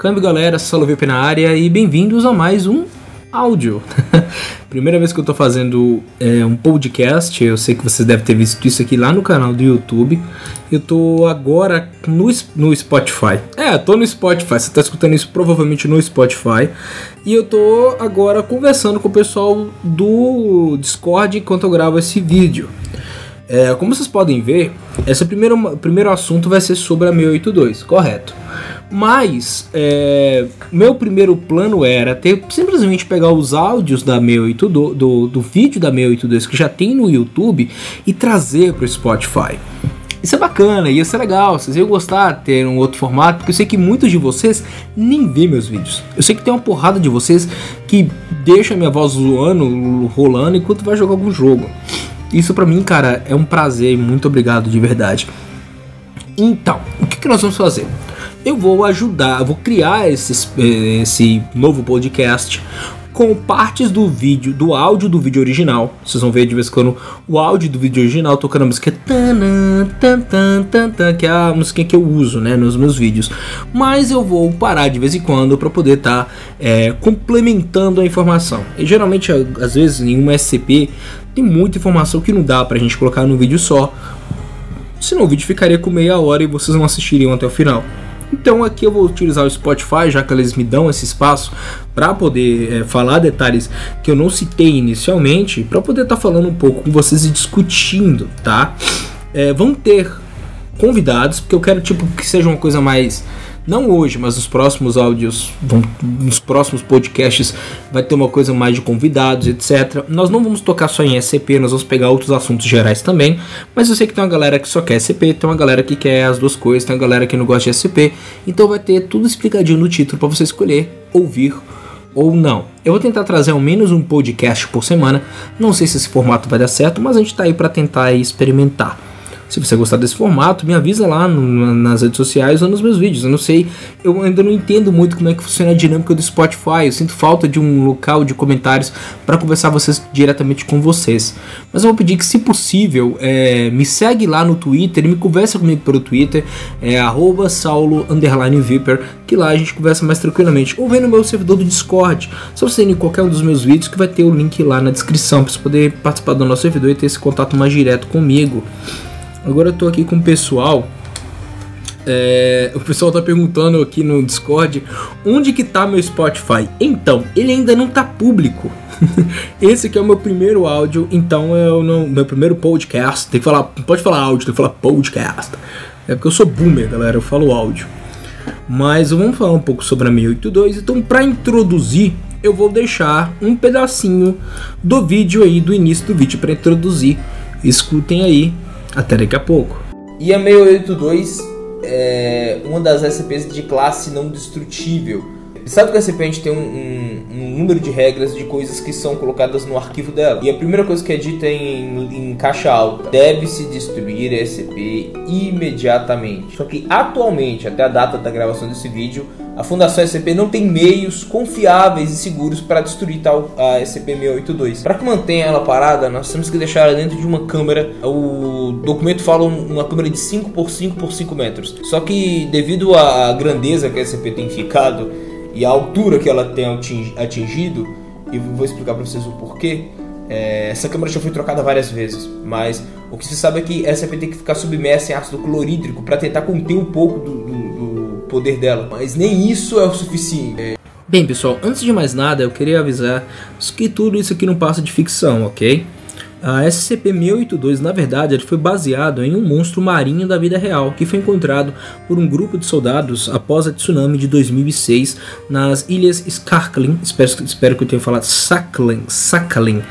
Câmbio galera, Salovip na área e bem-vindos a mais um áudio. Primeira vez que eu tô fazendo é, um podcast, eu sei que vocês devem ter visto isso aqui lá no canal do YouTube. Eu tô agora no, no Spotify. É, tô no Spotify, você tá escutando isso provavelmente no Spotify. E eu tô agora conversando com o pessoal do Discord enquanto eu gravo esse vídeo. É, como vocês podem ver, esse primeiro, primeiro assunto vai ser sobre a 682, correto? Mas é, meu primeiro plano era ter simplesmente pegar os áudios da 682, do, do vídeo da 682 que já tem no YouTube e trazer para o Spotify. Isso é bacana, ia ser legal, vocês iam gostar de ter um outro formato, porque eu sei que muitos de vocês nem vê meus vídeos. Eu sei que tem uma porrada de vocês que deixa minha voz zoando, rolando enquanto vai jogar algum jogo. Isso para mim, cara, é um prazer. Muito obrigado de verdade. Então, o que, que nós vamos fazer? Eu vou ajudar, vou criar esse, esse novo podcast com partes do vídeo, do áudio do vídeo original. Vocês vão ver de vez em quando o áudio do vídeo original tocando a música que é a música que eu uso, né, nos meus vídeos. Mas eu vou parar de vez em quando para poder estar tá, é, complementando a informação. E geralmente, às vezes, em um SCP tem muita informação que não dá pra gente colocar num vídeo só. Senão o vídeo ficaria com meia hora e vocês não assistiriam até o final. Então aqui eu vou utilizar o Spotify, já que eles me dão esse espaço para poder é, falar detalhes que eu não citei inicialmente, para poder estar tá falando um pouco com vocês e discutindo, tá? É, vão ter convidados, porque eu quero tipo que seja uma coisa mais não hoje, mas nos próximos áudios, nos próximos podcasts, vai ter uma coisa mais de convidados, etc. Nós não vamos tocar só em SCP, nós vamos pegar outros assuntos gerais também. Mas eu sei que tem uma galera que só quer SCP, tem uma galera que quer as duas coisas, tem uma galera que não gosta de SCP. Então vai ter tudo explicadinho no título para você escolher, ouvir ou não. Eu vou tentar trazer ao menos um podcast por semana. Não sei se esse formato vai dar certo, mas a gente está aí para tentar experimentar. Se você gostar desse formato, me avisa lá no, nas redes sociais ou nos meus vídeos. Eu não sei, eu ainda não entendo muito como é que funciona a dinâmica do Spotify. Eu sinto falta de um local de comentários para conversar vocês diretamente com vocês. Mas eu vou pedir que, se possível, é, me segue lá no Twitter e me conversa comigo pelo Twitter, é saulo viper, que lá a gente conversa mais tranquilamente. Ou vem no meu servidor do Discord. Só você ir em qualquer um dos meus vídeos que vai ter o link lá na descrição para você poder participar do nosso servidor e ter esse contato mais direto comigo. Agora eu tô aqui com o pessoal. É, o pessoal tá perguntando aqui no Discord onde que tá meu Spotify. Então, ele ainda não tá público. Esse aqui é o meu primeiro áudio, então é o meu primeiro podcast. Tem que falar, pode falar áudio, tem que falar podcast. É porque eu sou boomer, galera, eu falo áudio. Mas vamos falar um pouco sobre a 682. Então, para introduzir, eu vou deixar um pedacinho do vídeo aí, do início do vídeo, para introduzir. Escutem aí até daqui a pouco. E a 682 é uma das SCPs de classe não destrutível. Sabe que a gente tem um, um, um, número de regras de coisas que são colocadas no arquivo dela. E a primeira coisa que é dita em, em caixa alta: deve-se destruir a SCP imediatamente. Só que atualmente, até a data da gravação desse vídeo, a Fundação SCP não tem meios confiáveis e seguros para destruir tal a SCP-682. Para que mantenha ela parada, nós temos que deixar ela dentro de uma câmera. O documento fala uma câmera de 5 por 5 por 5 metros. Só que devido à grandeza que a SCP tem ficado e a altura que ela tem atingido, e vou explicar para vocês o porquê. É, essa câmera já foi trocada várias vezes, mas o que se sabe é que a SCP tem que ficar submersa em ácido clorídrico para tentar conter um pouco do, do poder dela, mas nem isso é o suficiente. Bem, pessoal, antes de mais nada, eu queria avisar que tudo isso aqui não passa de ficção, ok? A SCP-682, na verdade, ele foi baseado em um monstro marinho da vida real que foi encontrado por um grupo de soldados após a tsunami de 2006 nas ilhas Skarklin, espero, espero que eu tenha falado Sakhalin, Sakhalin,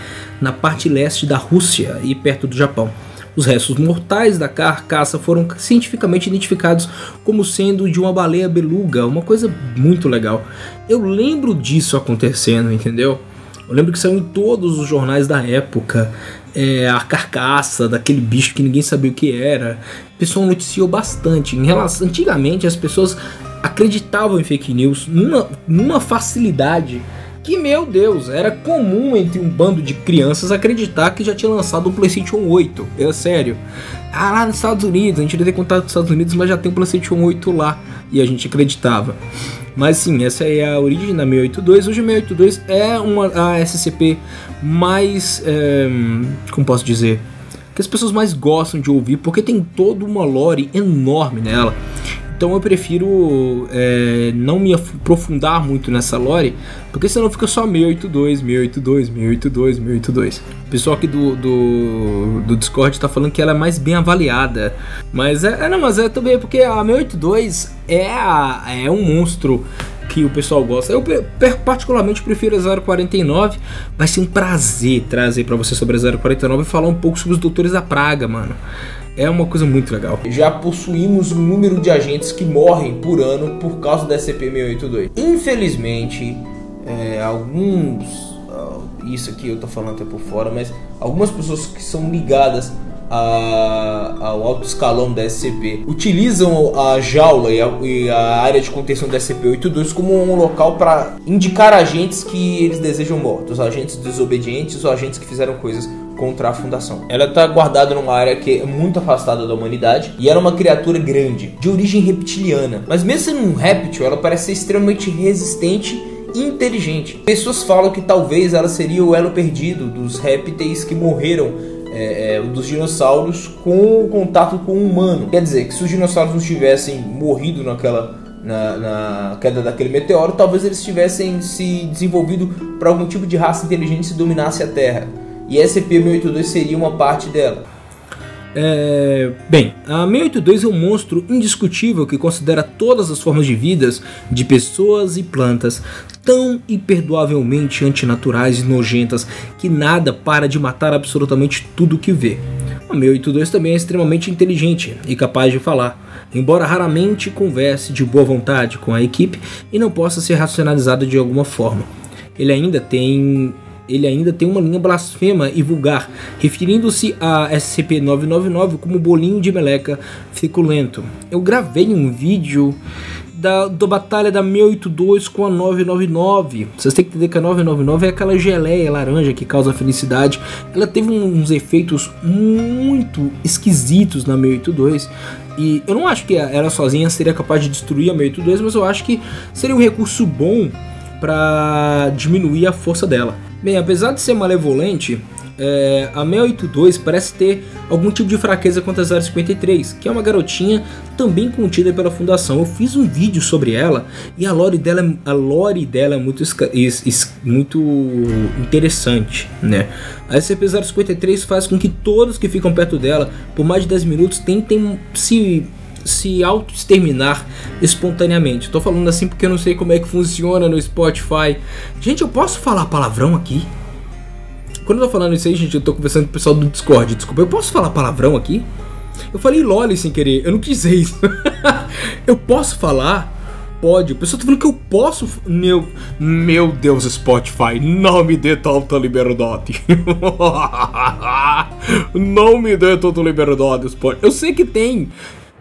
na parte leste da Rússia e perto do Japão. Os restos mortais da carcaça foram cientificamente identificados como sendo de uma baleia beluga, uma coisa muito legal. Eu lembro disso acontecendo, entendeu? Eu lembro que saiu em todos os jornais da época é, a carcaça daquele bicho que ninguém sabia o que era. O pessoal noticiou bastante. Em relação, antigamente as pessoas acreditavam em fake news numa, numa facilidade que, meu Deus, era comum entre um bando de crianças acreditar que já tinha lançado o PlayStation 8. É sério. Ah, lá nos Estados Unidos, a gente devia ter contato com os Estados Unidos, mas já tem o PlayStation 8 lá. E a gente acreditava. Mas sim, essa é a origem da 682. Hoje a 682 é uma a SCP mais. É, como posso dizer? Que as pessoas mais gostam de ouvir, porque tem toda uma lore enorme nela. Então eu prefiro é, não me aprofundar muito nessa lore, porque senão fica só 682, 682, 682, 682. O pessoal aqui do, do, do Discord está falando que ela é mais bem avaliada. Mas é, é não, mas é também porque a 682 é, a, é um monstro que o pessoal gosta. Eu particularmente prefiro a 049. Vai ser um prazer trazer para você sobre a 049 e falar um pouco sobre os Doutores da Praga, mano é uma coisa muito legal. Já possuímos um número de agentes que morrem por ano por causa da SCP-682. Infelizmente, é, alguns. Uh, isso aqui eu tô falando até por fora, mas algumas pessoas que são ligadas a, ao alto escalão da SCP utilizam a jaula e a, e a área de contenção da SCP-82 como um local para indicar agentes que eles desejam mortos, agentes desobedientes ou agentes que fizeram coisas contra a fundação. Ela está guardada numa área que é muito afastada da humanidade e era uma criatura grande, de origem reptiliana. Mas mesmo sendo um réptil, ela parece ser extremamente resistente e inteligente. Pessoas falam que talvez ela seria o elo perdido dos répteis que morreram é, é, dos dinossauros com o contato com o humano. Quer dizer, que se os dinossauros não tivessem morrido naquela na, na, queda daquele meteoro, talvez eles tivessem se desenvolvido para algum tipo de raça inteligente que dominasse a Terra e SCP-682 seria uma parte dela. É, bem, a 682 é um monstro indiscutível que considera todas as formas de vidas de pessoas e plantas tão imperdoavelmente antinaturais e nojentas que nada para de matar absolutamente tudo que vê. A 682 também é extremamente inteligente e capaz de falar, embora raramente converse de boa vontade com a equipe e não possa ser racionalizado de alguma forma. Ele ainda tem ele ainda tem uma linha blasfema e vulgar, referindo-se a SCP-999 como bolinho de meleca ficulento. Eu gravei um vídeo da, da batalha da 682 com a 999. Vocês têm que entender que a 999 é aquela geleia laranja que causa felicidade. Ela teve uns efeitos muito esquisitos na 682. E eu não acho que ela sozinha seria capaz de destruir a 682, mas eu acho que seria um recurso bom para diminuir a força dela. Bem, apesar de ser malevolente, é, a 682 parece ter algum tipo de fraqueza contra a 053, que é uma garotinha também contida pela fundação. Eu fiz um vídeo sobre ela e a lore dela, a lore dela é muito, muito interessante, né? A SCP-053 faz com que todos que ficam perto dela por mais de 10 minutos tentem se se auto-exterminar espontaneamente. Estou falando assim porque eu não sei como é que funciona no Spotify. Gente, eu posso falar palavrão aqui? Quando eu tô falando isso aí, gente, eu tô conversando com o pessoal do Discord. Desculpa, eu posso falar palavrão aqui? Eu falei loli sem querer, eu não quis isso. eu posso falar? Pode. O pessoal tá falando que eu posso. Meu. Meu Deus, Spotify, não me dê tanta liberdade. não me dê tanta liberdade, Spotify. Eu sei que tem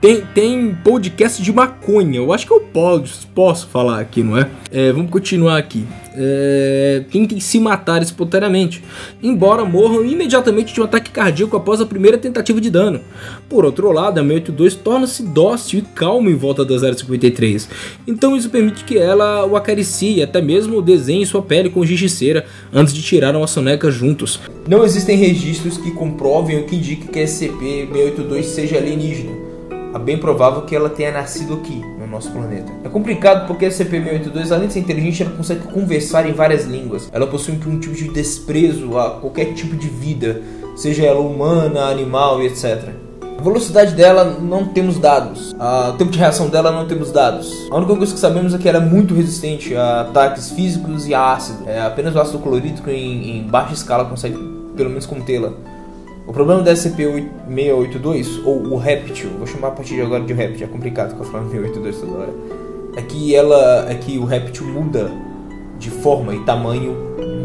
tem, tem podcast de maconha. Eu acho que eu posso, posso falar aqui, não é? é vamos continuar aqui. É, tem que se matar espontaneamente, embora morram imediatamente de um ataque cardíaco após a primeira tentativa de dano. Por outro lado, a 682 torna-se dócil e calma em volta da 053, então isso permite que ela o acaricie, até mesmo desenhe sua pele com gigiceira antes de tirar uma soneca juntos. Não existem registros que comprovem ou que indiquem que a SCP-682 seja alienígena é bem provável que ela tenha nascido aqui, no nosso planeta. É complicado porque a CP-682, além de ser inteligente, ela consegue conversar em várias línguas. Ela possui um tipo de desprezo a qualquer tipo de vida, seja ela humana, animal e etc. A velocidade dela não temos dados. O tempo de reação dela não temos dados. A única coisa que sabemos é que ela é muito resistente a ataques físicos e a ácido. É, apenas o ácido clorídrico em, em baixa escala consegue pelo menos contê-la. O problema da SCP-682, ou o Reptil, vou chamar a partir de agora de Reptil, é complicado ficar falando 682 toda hora, é que, ela, é que o Reptil muda de forma e tamanho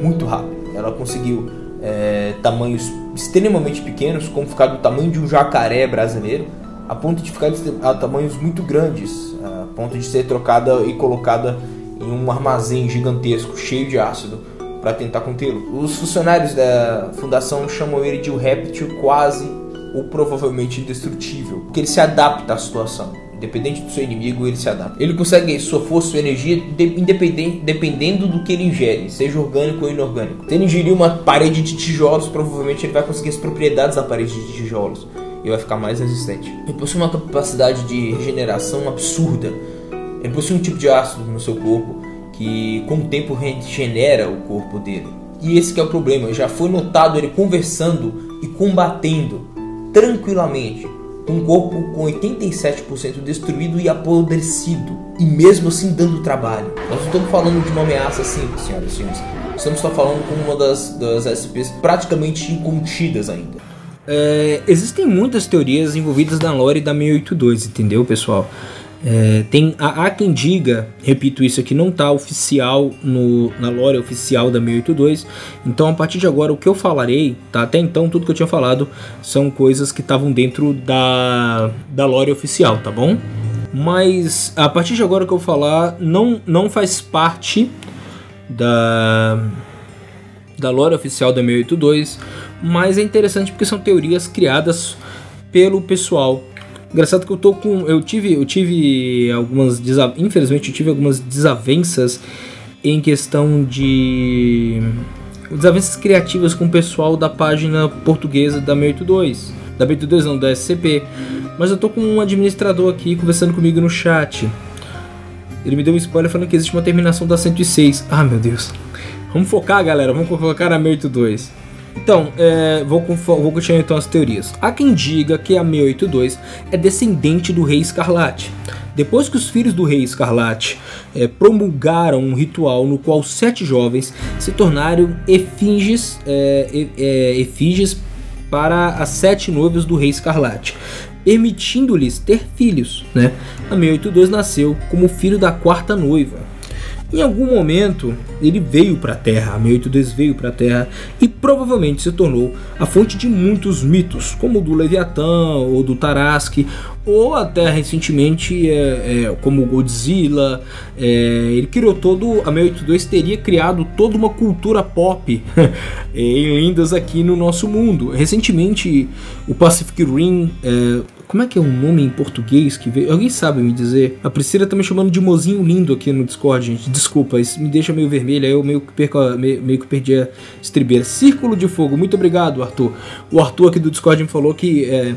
muito rápido. Ela conseguiu é, tamanhos extremamente pequenos, como ficar do tamanho de um jacaré brasileiro, a ponto de ficar a tamanhos muito grandes, a ponto de ser trocada e colocada em um armazém gigantesco, cheio de ácido para tentar contê-lo. Os funcionários da fundação chamam ele de um réptil quase ou provavelmente indestrutível, porque ele se adapta à situação. Independente do seu inimigo, ele se adapta. Ele consegue sua força, sua energia, de, independente, dependendo do que ele ingere, seja orgânico ou inorgânico. Se ele ingerir uma parede de tijolos, provavelmente ele vai conseguir as propriedades da parede de tijolos e vai ficar mais resistente. Ele possui uma capacidade de regeneração absurda. Ele possui um tipo de ácido no seu corpo que com o tempo regenera o corpo dele. E esse é o problema, já foi notado ele conversando e combatendo tranquilamente um corpo com 87% destruído e apodrecido, e mesmo assim dando trabalho. Nós não estamos falando de uma ameaça simples, senhoras e senhores. Estamos só falando com uma das, das SCPs praticamente incontidas ainda. É, existem muitas teorias envolvidas na lore da 682, entendeu, pessoal? É, tem há, quem diga, repito isso aqui, não está oficial no, na lore oficial da 682. Então a partir de agora o que eu falarei, tá? Até então tudo que eu tinha falado são coisas que estavam dentro da, da lore oficial, tá bom? Mas a partir de agora o que eu falar não, não faz parte da da lore oficial da 682, mas é interessante porque são teorias criadas pelo pessoal Engraçado que eu tô com. Eu tive, eu tive algumas. Infelizmente, eu tive algumas desavenças em questão de. Desavenças criativas com o pessoal da página portuguesa da 682. Da 682 não, da SCP. Mas eu tô com um administrador aqui conversando comigo no chat. Ele me deu um spoiler falando que existe uma terminação da 106. Ah, meu Deus. Vamos focar, galera. Vamos colocar a 682. Então, é, vou, vou continuar então as teorias. Há quem diga que a 682 é descendente do Rei Escarlate. Depois que os filhos do Rei Escarlate é, promulgaram um ritual no qual sete jovens se tornaram efígies, é, é, efígies para as sete noivas do Rei Escarlate, permitindo-lhes ter filhos. Né? A 682 nasceu como filho da quarta noiva. Em algum momento, ele veio para a Terra, a 682 veio para a Terra e provavelmente se tornou a fonte de muitos mitos, como o do Leviatã ou do Tarasque, ou até recentemente é, é, como Godzilla. É, ele criou todo. A 682 teria criado toda uma cultura pop em lindas aqui no nosso mundo. Recentemente, o Pacific Rim é, como é que é o nome em português que veio? Alguém sabe me dizer? A Priscila tá me chamando de mozinho lindo aqui no Discord, gente. Desculpa, isso me deixa meio vermelho, aí eu meio que, perco, meio, meio que perdi a estribeira. Círculo de Fogo, muito obrigado, Arthur. O Arthur aqui do Discord me falou que é,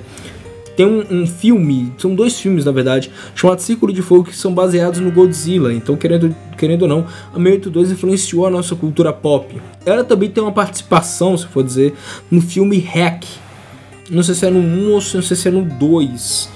tem um, um, filme, são dois filmes na verdade, chamado Círculo de Fogo, que são baseados no Godzilla. Então, querendo, querendo ou não, a 682 influenciou a nossa cultura pop. Ela também tem uma participação, se for dizer, no filme Hack não sei se é no 1 ou se, não sei se é no 2.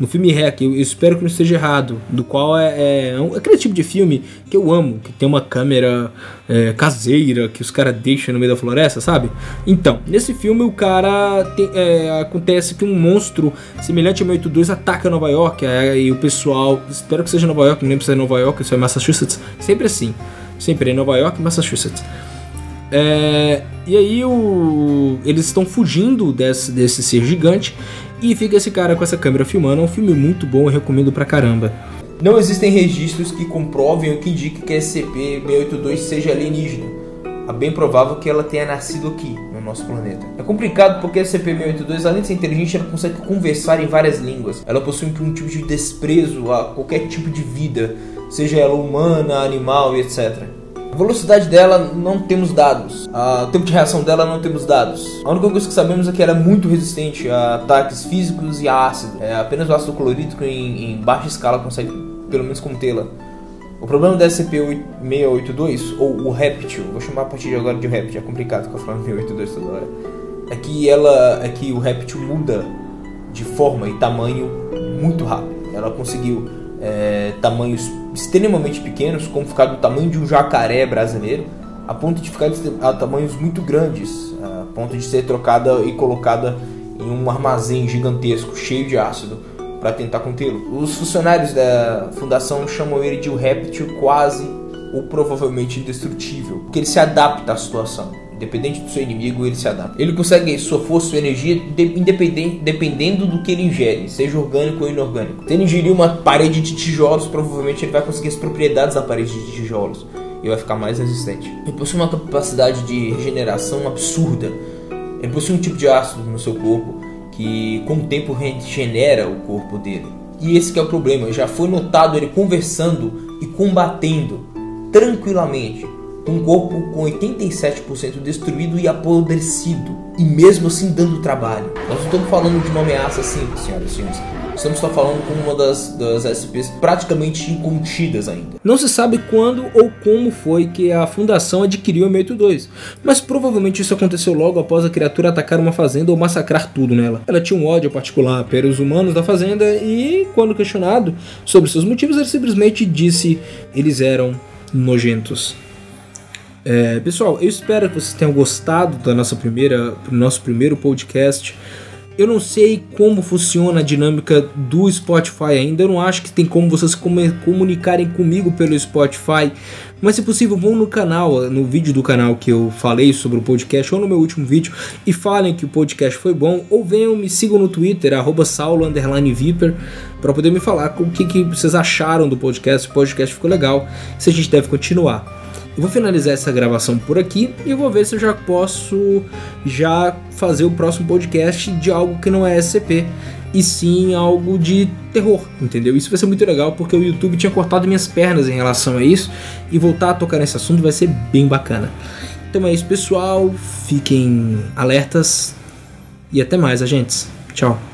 No filme Hack, eu, espero que não esteja errado. Do qual é, é, é aquele tipo de filme que eu amo, que tem uma câmera é, caseira que os caras deixam no meio da floresta, sabe? Então, nesse filme o cara tem, é, acontece que um monstro semelhante a 82 ataca Nova York e o pessoal, espero que seja Nova York, não lembro se é Nova York, se é Massachusetts, sempre assim, sempre é Nova York Massachusetts. É, e aí o, eles estão fugindo desse, desse ser gigante e fica esse cara com essa câmera filmando. É um filme muito bom, eu recomendo pra caramba. Não existem registros que comprovem ou que indiquem que a SCP-682 seja alienígena. É bem provável que ela tenha nascido aqui, no nosso planeta. É complicado porque a SCP-682, além de ser inteligente, ela consegue conversar em várias línguas. Ela possui um tipo de desprezo a qualquer tipo de vida, seja ela humana, animal e etc. A velocidade dela não temos dados. O tempo de reação dela não temos dados. A única coisa que sabemos é que ela é muito resistente a ataques físicos e a ácido. É, apenas o ácido clorídrico em, em baixa escala consegue pelo menos contê-la. O problema da SCP-682, ou o Reptil, vou chamar a partir de agora de Reptil, é complicado ficar falando 682 toda hora, é que, ela, é que o Reptil muda de forma e tamanho muito rápido. Ela conseguiu é, tamanhos extremamente pequenos, como ficar do tamanho de um jacaré brasileiro, a ponto de ficar a tamanhos muito grandes, a ponto de ser trocada e colocada em um armazém gigantesco, cheio de ácido, para tentar contê-lo. Os funcionários da fundação chamam ele de um réptil quase ou provavelmente indestrutível, porque ele se adapta à situação. Independente do seu inimigo, ele se adapta. Ele consegue sua força, sua energia, de, independente, dependendo do que ele ingere, seja orgânico ou inorgânico. Se ele ingerir uma parede de tijolos, provavelmente ele vai conseguir as propriedades da parede de tijolos e vai ficar mais resistente. Ele possui uma capacidade de regeneração absurda. Ele possui um tipo de ácido no seu corpo que com o tempo regenera o corpo dele. E esse é o problema, já foi notado ele conversando e combatendo tranquilamente um corpo com 87% destruído e apodrecido, e mesmo assim dando trabalho. Nós não estamos falando de uma ameaça simples, senhoras e senhores. Estamos só falando com uma das, das SCPs praticamente incontidas ainda. Não se sabe quando ou como foi que a fundação adquiriu a 682, mas provavelmente isso aconteceu logo após a criatura atacar uma fazenda ou massacrar tudo nela. Ela tinha um ódio particular pelos humanos da fazenda e, quando questionado sobre seus motivos, ele simplesmente disse eles eram nojentos. É, pessoal, eu espero que vocês tenham gostado da nossa primeira, do nosso primeiro podcast. Eu não sei como funciona a dinâmica do Spotify ainda. Eu não acho que tem como vocês comunicarem comigo pelo Spotify. Mas se possível, vão no canal, no vídeo do canal que eu falei sobre o podcast, ou no meu último vídeo, e falem que o podcast foi bom, ou venham me sigam no Twitter, saulo_viper, para poder me falar o que, que vocês acharam do podcast, se o podcast ficou legal, se a gente deve continuar. Eu vou finalizar essa gravação por aqui e vou ver se eu já posso já fazer o próximo podcast de algo que não é SCP e sim algo de terror, entendeu? Isso vai ser muito legal porque o YouTube tinha cortado minhas pernas em relação a isso e voltar a tocar nesse assunto vai ser bem bacana. Então é isso, pessoal. Fiquem alertas e até mais, agentes. Tchau.